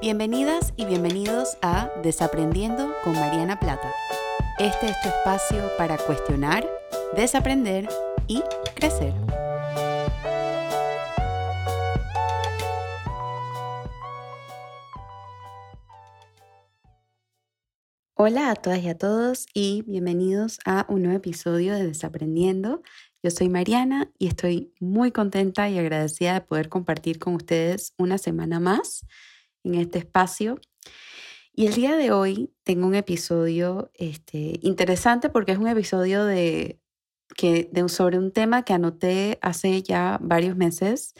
Bienvenidas y bienvenidos a Desaprendiendo con Mariana Plata. Este es tu espacio para cuestionar, desaprender y crecer. Hola a todas y a todos y bienvenidos a un nuevo episodio de Desaprendiendo. Yo soy Mariana y estoy muy contenta y agradecida de poder compartir con ustedes una semana más en este espacio. Y el día de hoy tengo un episodio este, interesante porque es un episodio de, que, de, sobre un tema que anoté hace ya varios meses.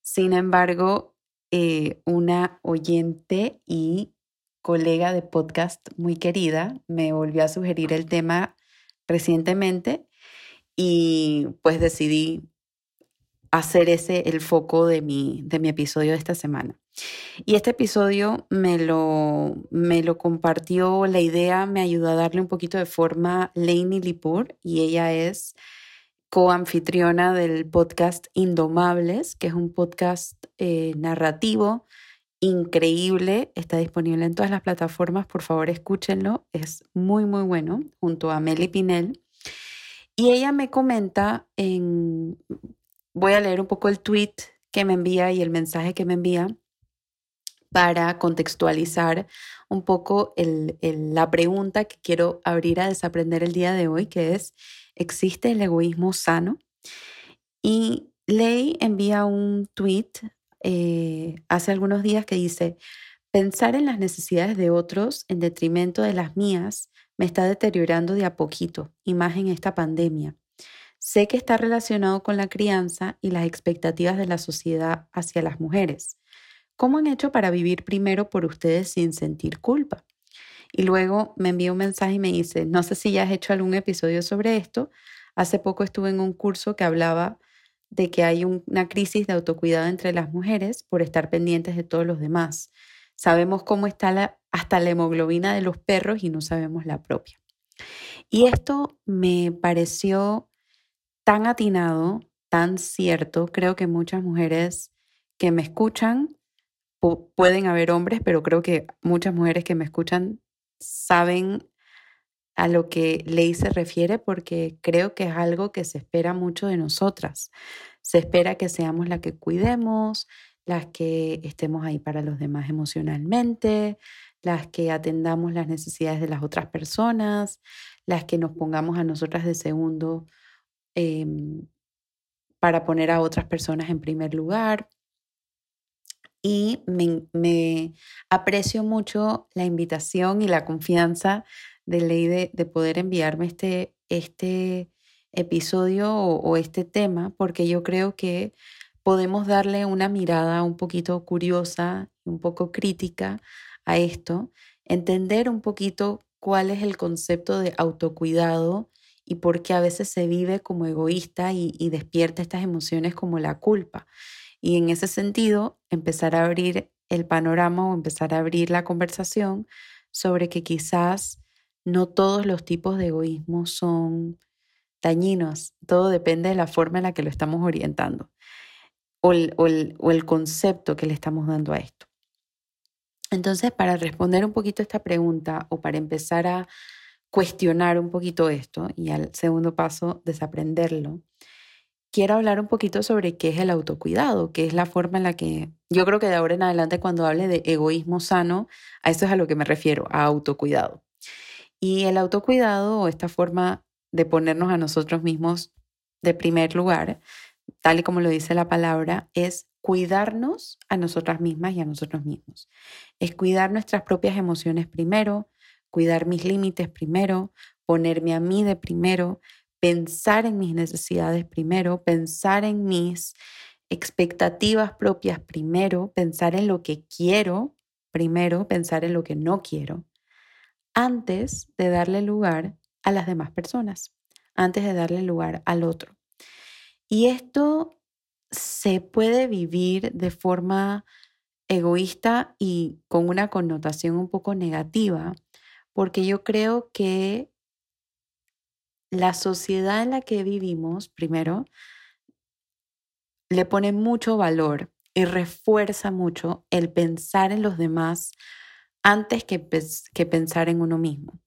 Sin embargo, eh, una oyente y colega de podcast muy querida me volvió a sugerir el tema recientemente y pues decidí hacer ese el foco de mi, de mi episodio de esta semana. Y este episodio me lo, me lo compartió, la idea me ayudó a darle un poquito de forma Lainey Lipur y ella es coanfitriona del podcast Indomables, que es un podcast eh, narrativo increíble, está disponible en todas las plataformas, por favor escúchenlo, es muy muy bueno, junto a Meli Pinel. Y ella me comenta en, voy a leer un poco el tweet que me envía y el mensaje que me envía para contextualizar un poco la pregunta que quiero abrir a desaprender el día de hoy, que es, ¿existe el egoísmo sano? Y Ley envía un tweet eh, hace algunos días que dice, pensar en las necesidades de otros en detrimento de las mías me está deteriorando de a poquito, y más en esta pandemia. Sé que está relacionado con la crianza y las expectativas de la sociedad hacia las mujeres. ¿Cómo han hecho para vivir primero por ustedes sin sentir culpa? Y luego me envía un mensaje y me dice, no sé si ya has hecho algún episodio sobre esto. Hace poco estuve en un curso que hablaba de que hay una crisis de autocuidado entre las mujeres por estar pendientes de todos los demás. Sabemos cómo está hasta la hemoglobina de los perros y no sabemos la propia. Y esto me pareció tan atinado, tan cierto. Creo que muchas mujeres que me escuchan pueden haber hombres, pero creo que muchas mujeres que me escuchan saben a lo que Ley se refiere porque creo que es algo que se espera mucho de nosotras. Se espera que seamos las que cuidemos, las que estemos ahí para los demás emocionalmente, las que atendamos las necesidades de las otras personas, las que nos pongamos a nosotras de segundo em, para poner a otras personas en primer lugar y me, aprecio mucho la invitación y la confianza de Ley de, poder enviarme este, este episodio o, este tema, porque yo creo que podemos darle una mirada un poquito curiosa, un poco crítica a esto, entender un poquito cuál es el concepto de autocuidado y por qué a veces se vive como egoísta y despierta estas emociones como la culpa. Y en ese sentido, empezar a abrir el panorama o empezar a abrir la conversación sobre que quizás no todos los tipos de egoísmo son dañinos, todo depende de la forma en la que lo estamos orientando o el, o el concepto que le estamos dando a esto. Entonces, para responder un poquito esta pregunta o para empezar a cuestionar un poquito esto y al segundo paso, desaprenderlo, quiero hablar un poquito sobre qué es el autocuidado, qué es la forma en la que yo creo que de ahora en adelante cuando hable de egoísmo sano, a eso es a lo que me refiero, a autocuidado. Y el autocuidado o esta forma de ponernos a nosotros mismos de primer lugar, tal y como lo dice la palabra, es cuidarnos a nosotras mismas y a nosotros mismos. Es cuidar nuestras propias emociones primero, cuidar mis límites primero, ponerme a mí de primero, pensar en mis necesidades primero, pensar en mis expectativas propias primero, pensar en lo que quiero primero, pensar en lo que no quiero, antes de darle lugar a las demás personas, antes de darle lugar al otro. Y esto se puede vivir de forma egoísta y con una connotación un poco negativa, porque yo creo que la sociedad en la que vivimos, primero, le pone mucho valor y refuerza mucho el pensar en los demás antes que, que pensar en uno mismo.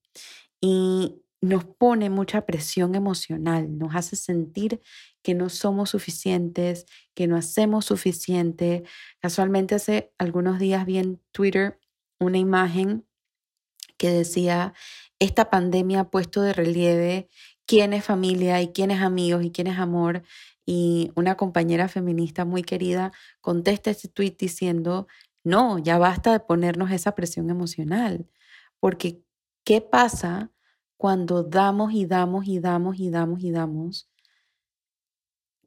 Y nos pone mucha presión emocional, nos hace sentir que no somos suficientes, que no hacemos suficiente. Casualmente hace algunos días vi en Twitter una imagen que decía, esta pandemia ha puesto de relieve quién es familia y quién es amigos y quién es amor. Y una compañera feminista muy querida contesta este tweet diciendo, no, ya basta de ponernos esa presión emocional, porque ¿qué pasa cuando damos y damos y damos y damos y damos?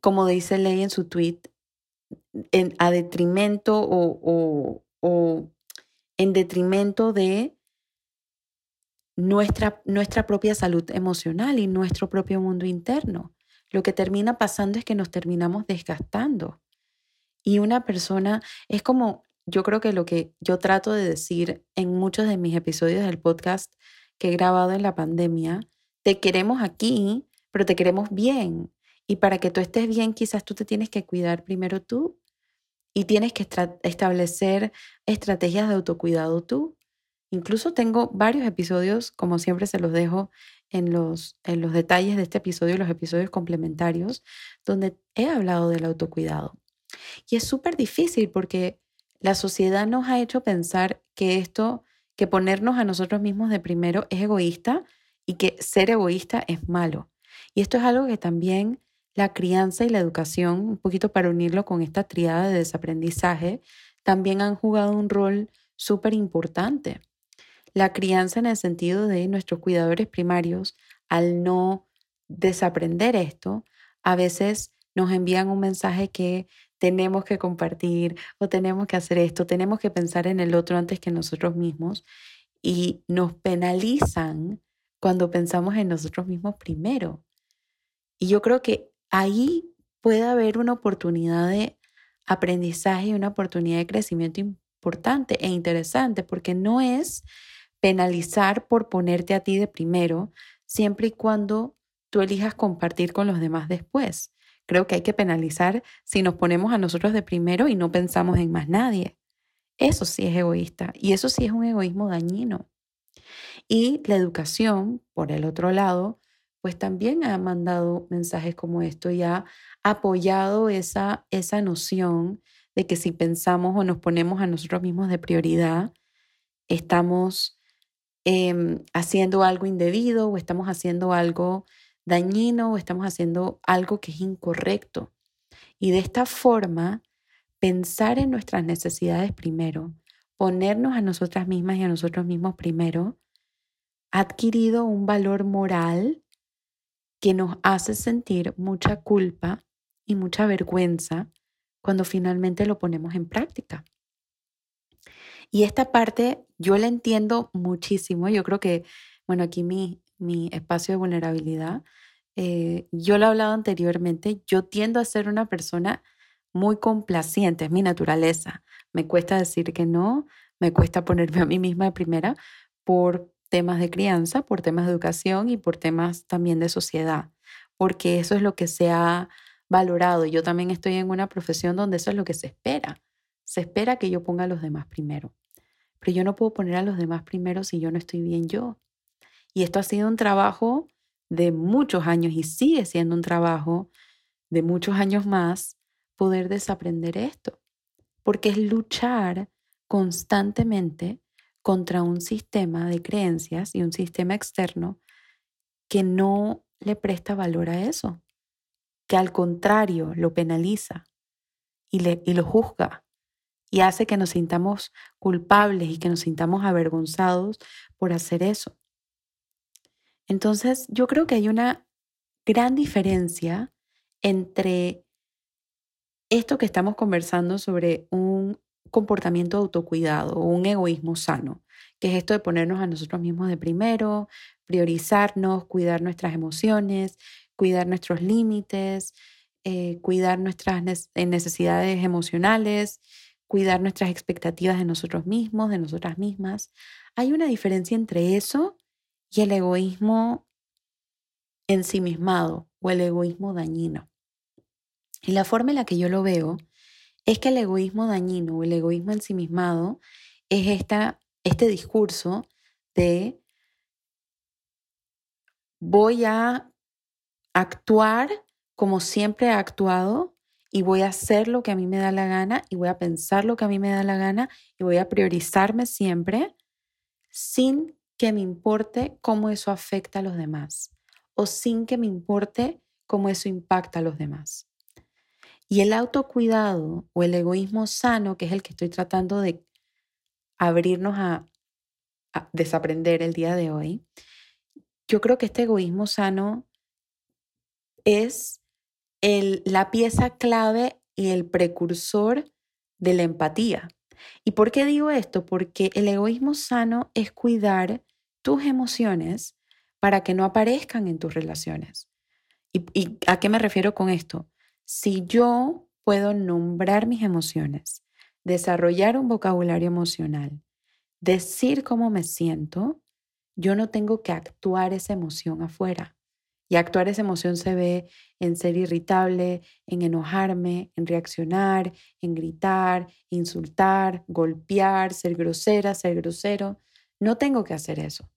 Como dice Ley en su tweet, en, a detrimento o, o en detrimento de nuestra, nuestra propia salud emocional y nuestro propio mundo interno. Lo que termina pasando es que nos terminamos desgastando. Y una persona es como, yo creo que lo que yo trato de decir en muchos de mis episodios del podcast que he grabado en la pandemia, te queremos aquí, pero te queremos bien. Y para que tú estés bien, quizás tú te tienes que cuidar primero tú y tienes que establecer estrategias de autocuidado tú. Incluso tengo varios episodios, como siempre se los dejo en los, en los detalles de este episodio, los episodios complementarios, donde he hablado del autocuidado. Y es súper difícil porque la sociedad nos ha hecho pensar que esto, que ponernos a nosotros mismos de primero es egoísta y que ser egoísta es malo. Y esto es algo que también la crianza y la educación, un poquito para unirlo con esta triada de desaprendizaje, también han jugado un rol súper importante. La crianza en el sentido de nuestros cuidadores primarios, al no desaprender esto, a veces nos envían un mensaje que tenemos que compartir o tenemos que hacer esto, tenemos que pensar en el otro antes que nosotros mismos y nos penalizan cuando pensamos en nosotros mismos primero. Y yo creo que ahí puede haber una oportunidad de aprendizaje y una oportunidad de crecimiento importante e interesante, porque no es penalizar por ponerte a ti de primero, siempre y cuando tú elijas compartir con los demás después. Creo que hay que penalizar si nos ponemos a nosotros de primero y no pensamos en más nadie. Eso sí es egoísta y eso sí es un egoísmo dañino. Y la educación, por el otro lado, pues también ha mandado mensajes como esto y ha apoyado esa, esa noción de que si pensamos o nos ponemos a nosotros mismos de prioridad, estamos em, haciendo algo indebido o estamos haciendo algo dañino o estamos haciendo algo que es incorrecto. Y de esta forma, pensar en nuestras necesidades primero, ponernos a nosotras mismas y a nosotros mismos primero, ha adquirido un valor moral que nos hace sentir mucha culpa y mucha vergüenza cuando finalmente lo ponemos en práctica. Y esta parte yo la entiendo muchísimo. Yo creo que, bueno, aquí mi, mi espacio de vulnerabilidad, eh, yo lo he hablado anteriormente, yo tiendo a ser una persona muy complaciente, es mi naturaleza. Me cuesta decir que no, me cuesta ponerme a mí misma de primera por temas de crianza, por temas de educación y por temas también de sociedad, porque eso es lo que se ha valorado. Yo también estoy en una profesión donde eso es lo que se espera. Se espera que yo ponga a los demás primero. Pero yo no puedo poner a los demás primero si yo no estoy bien yo. Y esto ha sido un trabajo de muchos años y sigue siendo un trabajo de muchos años más poder desaprender esto. Porque es luchar constantemente contra un sistema de creencias y un sistema externo que no le presta valor a eso, que al contrario lo penaliza y, le, y lo juzga y hace que nos sintamos culpables y que nos sintamos avergonzados por hacer eso. Entonces, yo creo que hay una gran diferencia entre esto que estamos conversando sobre un comportamiento de autocuidado o un egoísmo sano, que es esto de ponernos a nosotros mismos de primero, priorizarnos, cuidar nuestras emociones, cuidar nuestros límites, eh, cuidar nuestras necesidades emocionales, cuidar nuestras expectativas de nosotros mismos, de nosotras mismas. Hay una diferencia entre eso y el egoísmo ensimismado o el egoísmo dañino. Y la forma en la que yo lo veo es que el egoísmo dañino o el egoísmo ensimismado es esta, este discurso de voy a actuar como siempre he actuado y voy a hacer lo que a mí me da la gana y voy a pensar lo que a mí me da la gana y voy a priorizarme siempre sin que me importe cómo eso afecta a los demás o sin que me importe cómo eso impacta a los demás. Y el autocuidado o el egoísmo sano, que es el que estoy tratando de abrirnos a, desaprender el día de hoy, yo creo que este egoísmo sano es la pieza clave y el precursor de la empatía. ¿Y por qué digo esto? Porque el egoísmo sano es cuidar tus emociones para que no aparezcan en tus relaciones. ¿Y, ¿Y, a qué me refiero con esto? Si yo puedo nombrar mis emociones, desarrollar un vocabulario emocional, decir cómo me siento, yo no tengo que actuar esa emoción afuera. Y actuar esa emoción se ve en ser irritable, en enojarme, en reaccionar, en gritar, insultar, golpear, ser grosera, ser grosero. No tengo que hacer eso.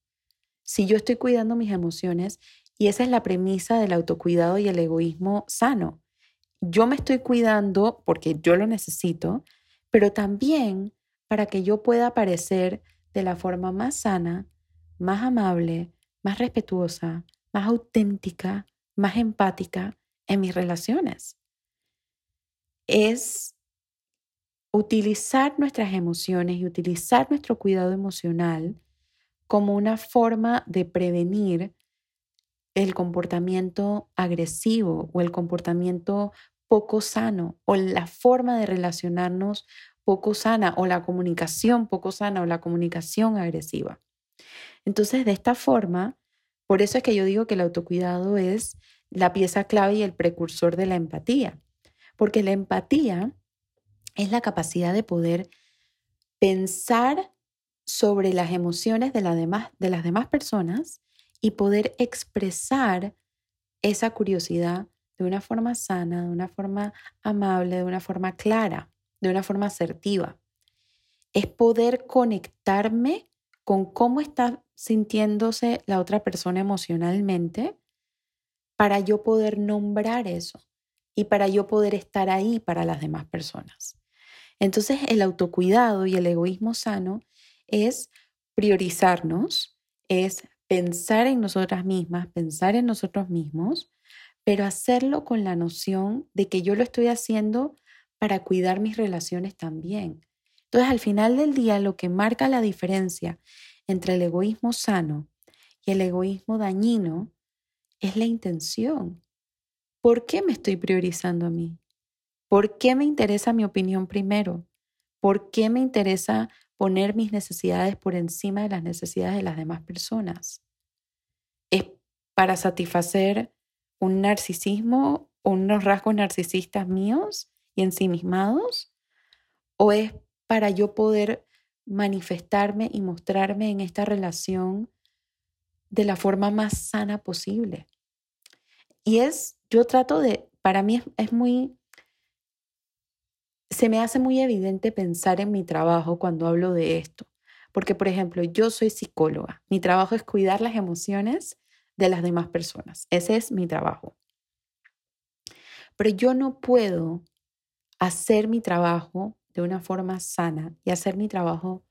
Si yo estoy cuidando mis emociones, y esa es la premisa del autocuidado y el egoísmo sano. Yo me estoy cuidando porque yo lo necesito, pero también para que yo pueda aparecer de la forma más sana, más amable, más respetuosa, más auténtica, más empática en mis relaciones. Es utilizar nuestras emociones y utilizar nuestro cuidado emocional como una forma de prevenir el comportamiento agresivo o el comportamiento poco sano o la forma de relacionarnos poco sana o la comunicación poco sana o la comunicación agresiva. Entonces, de esta forma, por eso es que yo digo que el autocuidado es la pieza clave y el precursor de la empatía, porque la empatía es la capacidad de poder pensar sobre las emociones de, las demás personas y poder expresar esa curiosidad de una forma sana, de una forma amable, de una forma clara, de una forma asertiva. Es poder conectarme con cómo está sintiéndose la otra persona emocionalmente para yo poder nombrar eso y para yo poder estar ahí para las demás personas. Entonces el autocuidado y el egoísmo sano es priorizarnos, es pensar en nosotras mismas, pensar en nosotros mismos, pero hacerlo con la noción de que yo lo estoy haciendo para cuidar mis relaciones también. Entonces, al final del día, lo que marca la diferencia entre el egoísmo sano y el egoísmo dañino es la intención. ¿Por qué me estoy priorizando a mí? ¿Por qué me interesa mi opinión primero? ¿Por qué me interesa poner mis necesidades por encima de las necesidades de las demás personas? ¿Es para satisfacer un narcisismo unos rasgos narcisistas míos y ensimismados? ¿O es para yo poder manifestarme y mostrarme en esta relación de la forma más sana posible? Y es, yo trato de, para mí es, muy, se me hace muy evidente pensar en mi trabajo cuando hablo de esto. Porque, por ejemplo, yo soy psicóloga. Mi trabajo es cuidar las emociones de las demás personas. Ese es mi trabajo. Pero yo no puedo hacer mi trabajo de una forma sana y hacer mi trabajo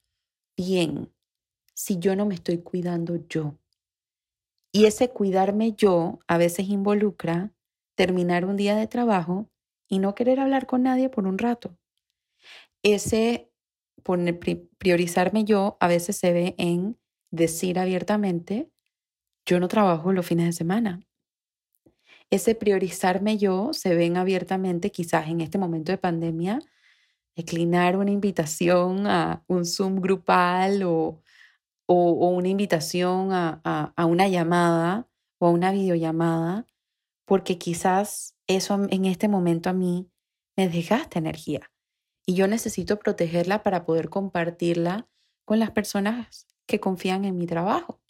bien si yo no me estoy cuidando yo. Y ese cuidarme yo a veces involucra terminar un día de trabajo y no querer hablar con nadie por un rato. Ese priorizarme yo a veces se ve en decir abiertamente, yo no trabajo los fines de semana. Ese priorizarme yo se ven abiertamente quizás en este momento de pandemia declinar una invitación a un Zoom grupal o, o, una invitación a, a, una llamada o a una videollamada, porque quizás eso en este momento a mí me desgasta energía y yo necesito protegerla para poder compartirla con las personas que confían en mi trabajo.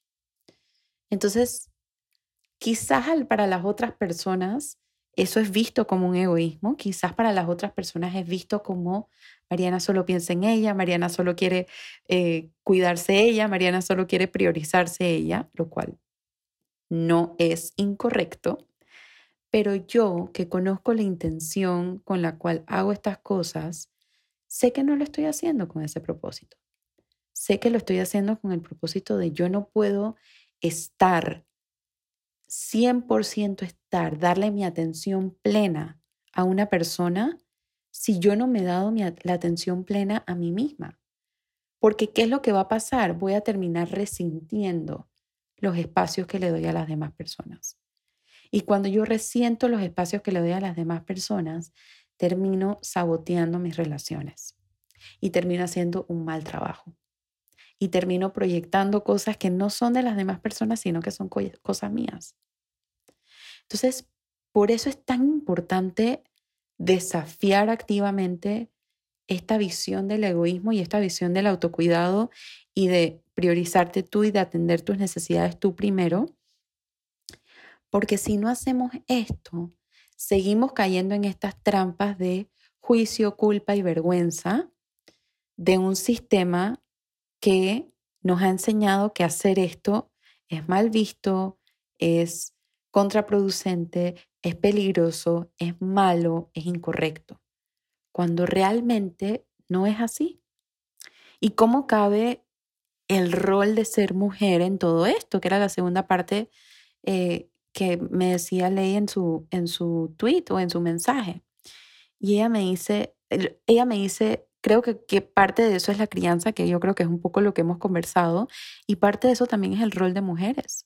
Entonces, quizás para las otras personas eso es visto como un egoísmo, quizás para las otras personas es visto como Mariana solo piensa en ella, Mariana solo quiere eh, cuidarse ella, Mariana solo quiere priorizarse ella, lo cual no es incorrecto. Pero yo, que conozco la intención con la cual hago estas cosas, sé que no lo estoy haciendo con ese propósito. Sé que lo estoy haciendo con el propósito de yo no puedo estar 100% darle mi atención plena a una persona si yo no me he dado la atención plena a mí misma. Porque ¿qué es lo que va a pasar? Voy a terminar resintiendo los espacios que le doy a las demás personas. Y cuando yo resiento los espacios que le doy a las demás personas, termino saboteando mis relaciones y termino haciendo un mal trabajo. Y termino proyectando cosas que no son de las demás personas, sino que son cosas mías. Entonces, por eso es tan importante desafiar activamente esta visión del egoísmo y esta visión del autocuidado y de priorizarte tú y de atender tus necesidades tú primero. Porque si no hacemos esto, seguimos cayendo en estas trampas de juicio, culpa y vergüenza de un sistema que nos ha enseñado que hacer esto es mal visto, es contraproducente, es peligroso, es malo, es incorrecto, cuando realmente no es así. ¿Y cómo cabe el rol de ser mujer en todo esto? Que era la segunda parte eh, que me decía Ley en su, en su tweet o en su mensaje. Y ella me dice, ella me dice, creo que, que, parte de eso es la crianza, que yo creo que es un poco lo que hemos conversado, y parte de eso también es el rol de mujeres.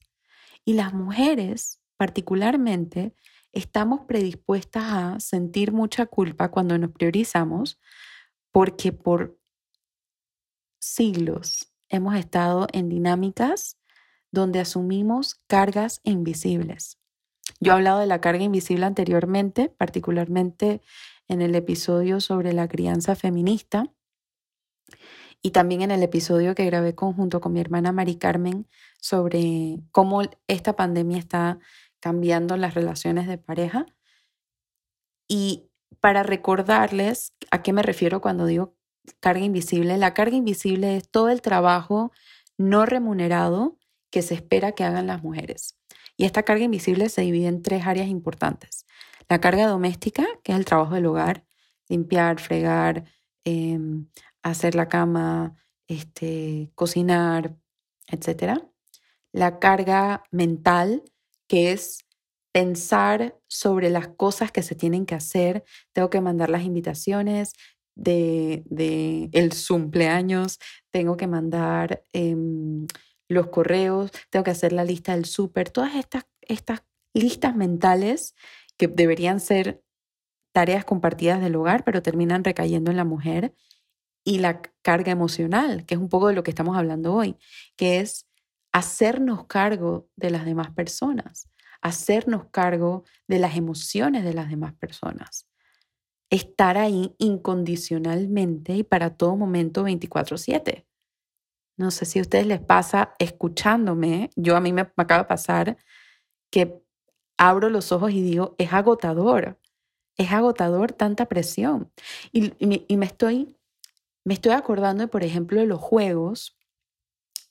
Y las mujeres particularmente estamos predispuestas a sentir mucha culpa cuando nos priorizamos porque por siglos hemos estado en dinámicas donde asumimos cargas invisibles. Yo he hablado de la carga invisible anteriormente, particularmente en el episodio sobre la crianza feminista y también en el episodio que grabé conjunto con mi hermana Mari Carmen sobre cómo esta pandemia está cambiando las relaciones de pareja. Y para recordarles a qué me refiero cuando digo carga invisible, la carga invisible es todo el trabajo no remunerado que se espera que hagan las mujeres. Y esta carga invisible se divide en tres áreas importantes. La carga doméstica, que es el trabajo del hogar, limpiar, fregar, em, hacer la cama, este, cocinar, etc. La carga mental, que es pensar sobre las cosas que se tienen que hacer. Tengo que mandar las invitaciones de, de el cumpleaños, tengo que mandar em, los correos, tengo que hacer la lista del súper, todas estas, estas listas mentales que deberían ser tareas compartidas del hogar, pero terminan recayendo en la mujer, y la carga emocional, que es un poco de lo que estamos hablando hoy, que es hacernos cargo de las demás personas, hacernos cargo de las emociones de las demás personas, estar ahí incondicionalmente y para todo momento 24/7. No sé si a ustedes les pasa escuchándome, yo a mí me, acaba de pasar que abro los ojos y digo, es agotador, es agotador tanta presión. Y, me, estoy, me estoy acordando, por ejemplo, de los juegos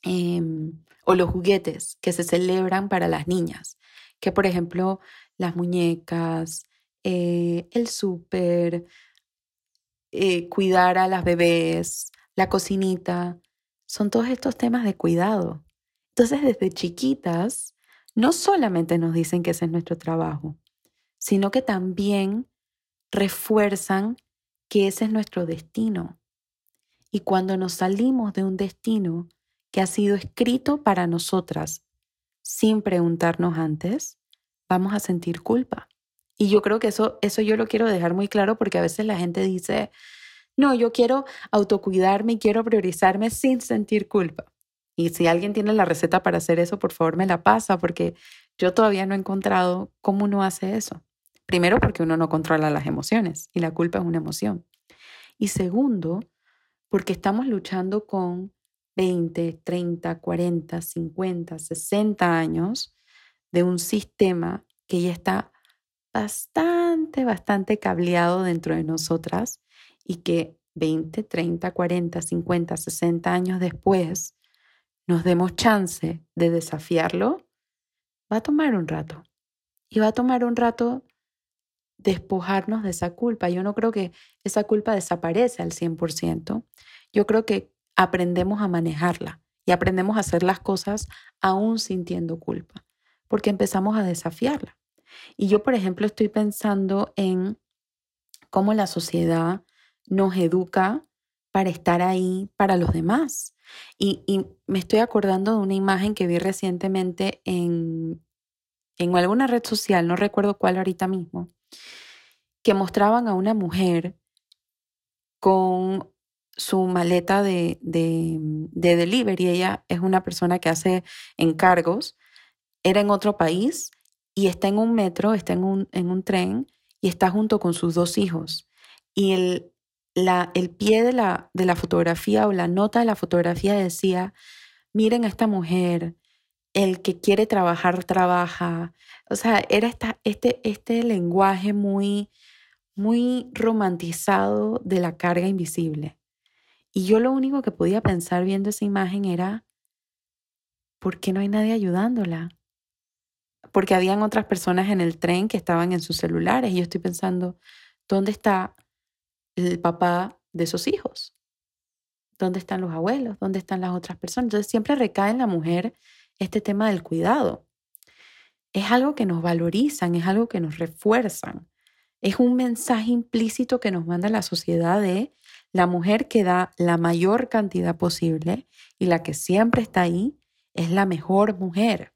em, o los juguetes que se celebran para las niñas, que por ejemplo las muñecas, eh, el súper, eh, cuidar a las bebés, la cocinita, son todos estos temas de cuidado. Entonces desde chiquitas no solamente nos dicen que ese es nuestro trabajo, sino que también refuerzan que ese es nuestro destino. Y cuando nos salimos de un destino que ha sido escrito para nosotras sin preguntarnos antes, vamos a sentir culpa. Y yo creo que eso, eso yo lo quiero dejar muy claro porque a veces la gente dice, no, yo quiero autocuidarme y quiero priorizarme sin sentir culpa. Y si alguien tiene la receta para hacer eso, por favor me la pasa porque yo todavía no he encontrado cómo uno hace eso. Primero porque uno no controla las emociones y la culpa es una emoción. Y segundo, porque estamos luchando con 20, 30, 40, 50, 60 años de un sistema que ya está bastante, bastante cableado dentro de nosotras y que 20, 30, 40, 50, 60 años después nos demos chance de desafiarlo, va a tomar un rato. Y va a tomar un rato despojarnos de esa culpa. Yo no creo que esa culpa desaparece al 100%. Yo creo que aprendemos a manejarla y aprendemos a hacer las cosas aún sintiendo culpa, porque empezamos a desafiarla. Y yo, por ejemplo, estoy pensando en cómo la sociedad nos educa para estar ahí para los demás. Y, me estoy acordando de una imagen que vi recientemente en, en alguna red social, no recuerdo cuál ahorita mismo, que mostraban a una mujer con su maleta de, de, de, delivery. Ella es una persona que hace encargos. Era en otro país y está en un metro, está en un, en un tren y está junto con sus dos hijos. Y el, la, el pie de la, de la fotografía o la nota de la fotografía decía, miren a esta mujer, el que quiere trabajar, trabaja. O sea, era esta, este, este lenguaje muy, muy romantizado de la carga invisible. Y yo lo único que podía pensar viendo esa imagen era, ¿por qué no hay nadie ayudándola? Porque habían otras personas en el tren que estaban en sus celulares y yo estoy pensando, ¿dónde está el papá de esos hijos? ¿Dónde están los abuelos? ¿Dónde están las otras personas? Entonces siempre recae en la mujer este tema del cuidado. Es algo que nos valorizan, es algo que nos refuerzan. Es un mensaje implícito que nos manda la sociedad de la mujer que da la mayor cantidad posible y la que siempre está ahí es la mejor mujer.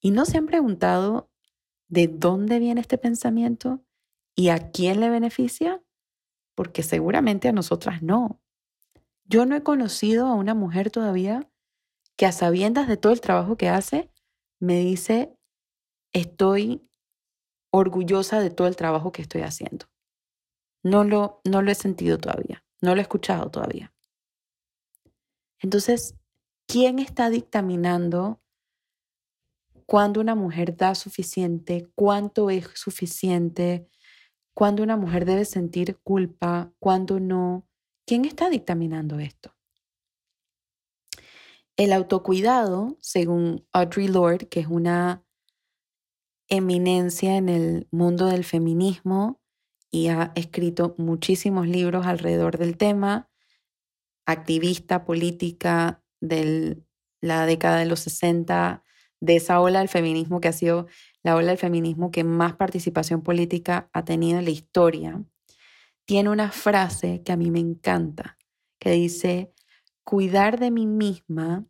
¿Y no se han preguntado de dónde viene este pensamiento y a quién le beneficia? Porque seguramente a nosotras no. Yo no he conocido a una mujer todavía que a sabiendas de todo el trabajo que hace, me dice, estoy orgullosa de todo el trabajo que estoy haciendo. No lo, no lo he sentido todavía. No lo he escuchado todavía. Entonces, ¿quién está dictaminando cuándo una mujer da suficiente, cuánto es suficiente, cuándo una mujer debe sentir culpa, cuándo no? ¿Quién está dictaminando esto? El autocuidado, según Audre Lorde, que es una eminencia en el mundo del feminismo, y ha escrito muchísimos libros alrededor del tema, activista política de la década de los 60, de esa ola del feminismo que ha sido la ola del feminismo que más participación política ha tenido en la historia, tiene una frase que a mí me encanta, que dice, cuidar de mí misma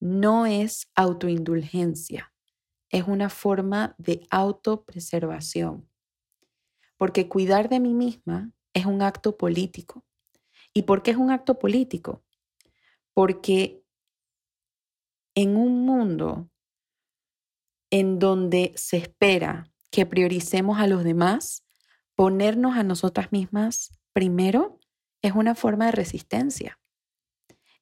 no es autoindulgencia, es una forma de autopreservación porque cuidar de mí misma es un acto político. ¿Y por qué es un acto político? Porque en un mundo en donde se espera que prioricemos a los demás, ponernos a nosotras mismas primero es una forma de resistencia.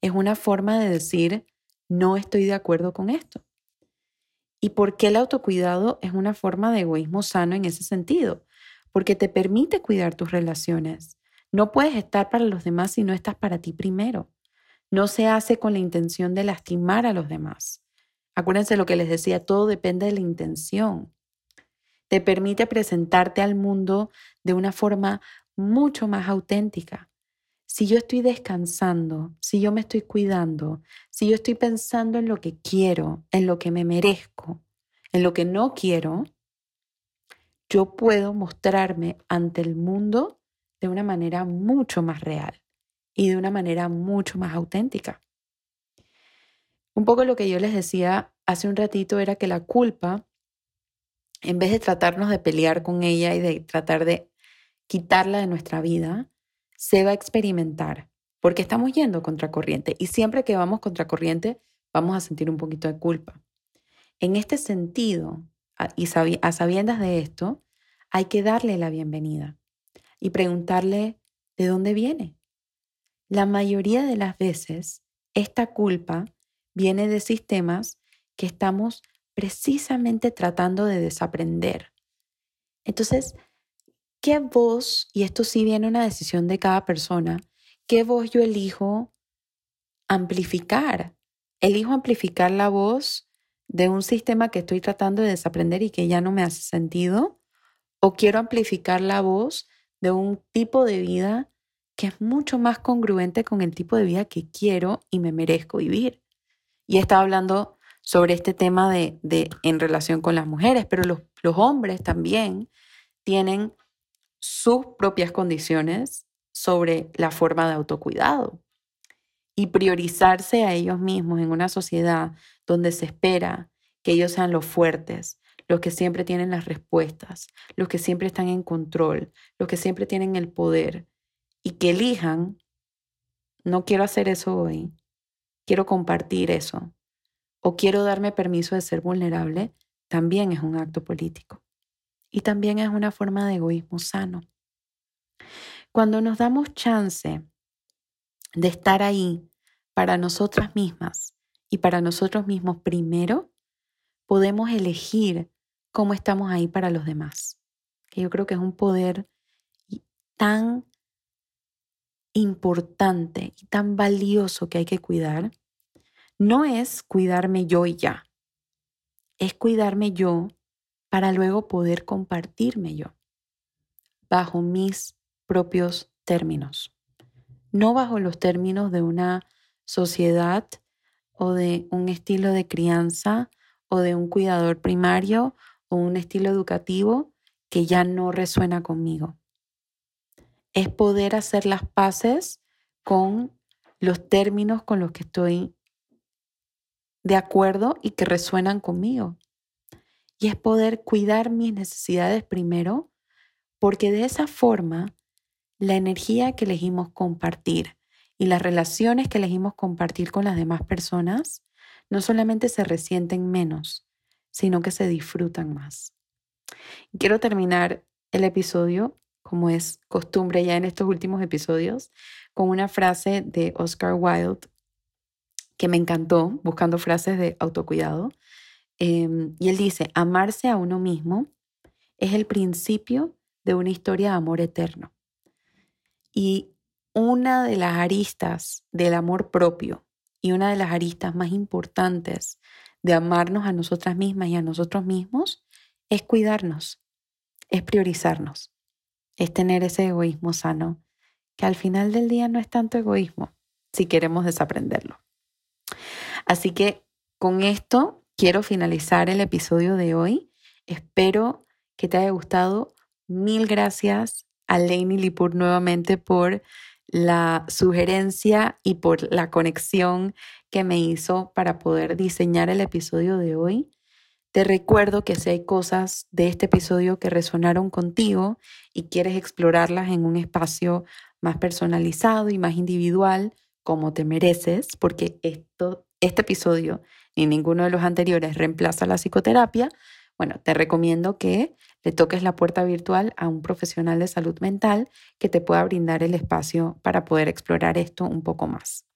Es una forma de decir, no estoy de acuerdo con esto. ¿Y por qué el autocuidado es una forma de egoísmo sano en ese sentido? Porque te permite cuidar tus relaciones. No puedes estar para los demás si no estás para ti primero. No se hace con la intención de lastimar a los demás. Acuérdense lo que les decía, todo depende de la intención. Te permite presentarte al mundo de una forma mucho más auténtica. Si yo estoy descansando, si yo me estoy cuidando, si yo estoy pensando en lo que quiero, en lo que me merezco, en lo que no quiero, yo puedo mostrarme ante el mundo de una manera mucho más real y de una manera mucho más auténtica. Un poco lo que yo les decía hace un ratito era que la culpa, en vez de tratarnos de pelear con ella y de tratar de quitarla de nuestra vida, se va a experimentar, porque estamos yendo contracorriente y siempre que vamos contracorriente vamos a sentir un poquito de culpa. En este sentido, y a sabiendas de esto, hay que darle la bienvenida y preguntarle de dónde viene. La mayoría de las veces, esta culpa viene de sistemas que estamos precisamente tratando de desaprender. Entonces, ¿qué voz, y esto sí viene una decisión de cada persona, qué voz yo elijo amplificar? Elijo amplificar la voz de un sistema que estoy tratando de desaprender y que ya no me hace sentido, o quiero amplificar la voz de un tipo de vida que es mucho más congruente con el tipo de vida que quiero y me merezco vivir. Y he estado hablando sobre este tema de, en relación con las mujeres, pero los, los hombres también tienen sus propias condiciones sobre la forma de autocuidado. Y priorizarse a ellos mismos en una sociedad donde se espera que ellos sean los fuertes, los que siempre tienen las respuestas, los que siempre están en control, los que siempre tienen el poder y que elijan, no quiero hacer eso hoy, quiero compartir eso o quiero darme permiso de ser vulnerable, también es un acto político. Y también es una forma de egoísmo sano. Cuando nos damos chance de estar ahí para nosotras mismas y para nosotros mismos primero, podemos elegir cómo estamos ahí para los demás. Que yo creo que es un poder tan importante y tan valioso que hay que cuidar no es cuidarme yo y ya, es cuidarme yo para luego poder compartirme yo bajo mis propios términos, no bajo los términos de una sociedad o de un estilo de crianza o de un cuidador primario o un estilo educativo que ya no resuena conmigo. Es poder hacer las paces con los términos con los que estoy de acuerdo y que resuenan conmigo. Y es poder cuidar mis necesidades primero, porque de esa forma la energía que elegimos compartir y las relaciones que elegimos compartir con las demás personas no solamente se resienten menos, sino que se disfrutan más. quiero terminar el episodio, como es costumbre ya en estos últimos episodios, con una frase de Oscar Wilde que me encantó, buscando frases de autocuidado. Em, y él dice, amarse a uno mismo es el principio de una historia de amor eterno. Y una de las aristas del amor propio y una de las aristas más importantes de amarnos a nosotras mismas y a nosotros mismos es cuidarnos, es priorizarnos, es tener ese egoísmo sano, que al final del día no es tanto egoísmo si queremos desaprenderlo. Así que con esto quiero finalizar el episodio de hoy. Espero que te haya gustado. Mil gracias a Lainey Lipur nuevamente por la sugerencia y por la conexión que me hizo para poder diseñar el episodio de hoy. Te recuerdo que si hay cosas de este episodio que resonaron contigo y quieres explorarlas en un espacio más personalizado y más individual, como te mereces, porque esto este episodio ni ninguno de los anteriores reemplaza la psicoterapia, bueno, te recomiendo que le toques la puerta virtual a un profesional de salud mental que te pueda brindar el espacio para poder explorar esto un poco más.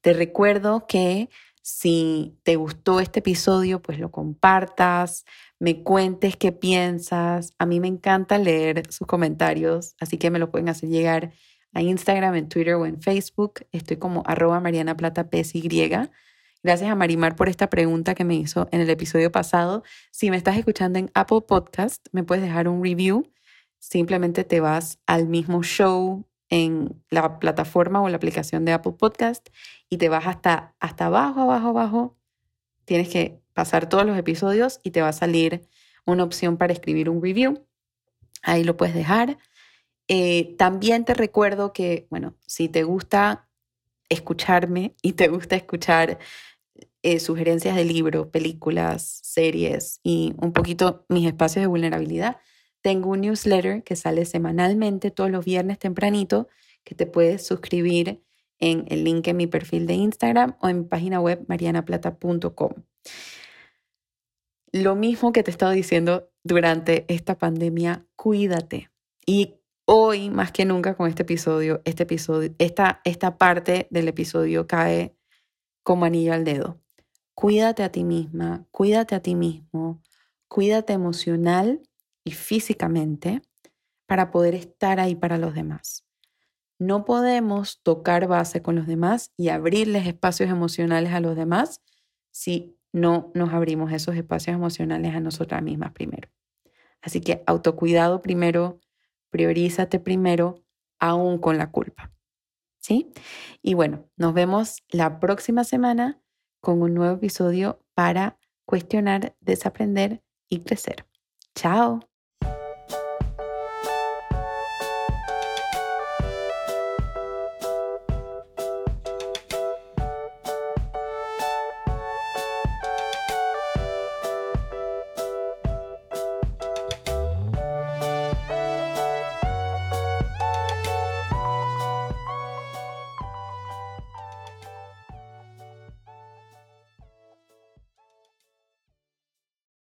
Te recuerdo que si te gustó este episodio, pues lo compartas, me cuentes qué piensas. A mí me encanta leer sus comentarios, así que me lo pueden hacer llegar a Instagram, en Twitter o en Facebook. Estoy como arroba Mariana Plata PSY. Gracias a Marimar por esta pregunta que me hizo en el episodio pasado. Si me estás escuchando en Apple Podcast, me puedes dejar un review. Simplemente te vas al mismo show en la plataforma o la aplicación de Apple Podcast y te vas hasta, hasta abajo, abajo, abajo. Tienes que pasar todos los episodios y te va a salir una opción para escribir un review. Ahí lo puedes dejar. Eh, también te recuerdo que, bueno, si te gusta escucharme y te gusta escuchar eh, sugerencias de libros, películas, series y un poquito mis espacios de vulnerabilidad, tengo un newsletter que sale semanalmente todos los viernes tempranito que te puedes suscribir en el link en mi perfil de Instagram o en mi página web marianaplata.com. Lo mismo que te he estado diciendo durante esta pandemia, cuídate. Y hoy más que nunca con este episodio, este episodio, esta, esta parte del episodio cae como anillo al dedo. Cuídate a ti misma, cuídate a ti mismo, cuídate emocional y físicamente para poder estar ahí para los demás. No podemos tocar base con los demás y abrirles espacios emocionales a los demás si no nos abrimos esos espacios emocionales a nosotras mismas primero. Así que autocuidado primero, priorízate primero, aún con la culpa. ¿Sí? Y bueno, nos vemos la próxima semana con un nuevo episodio para cuestionar, desaprender y crecer. Chao.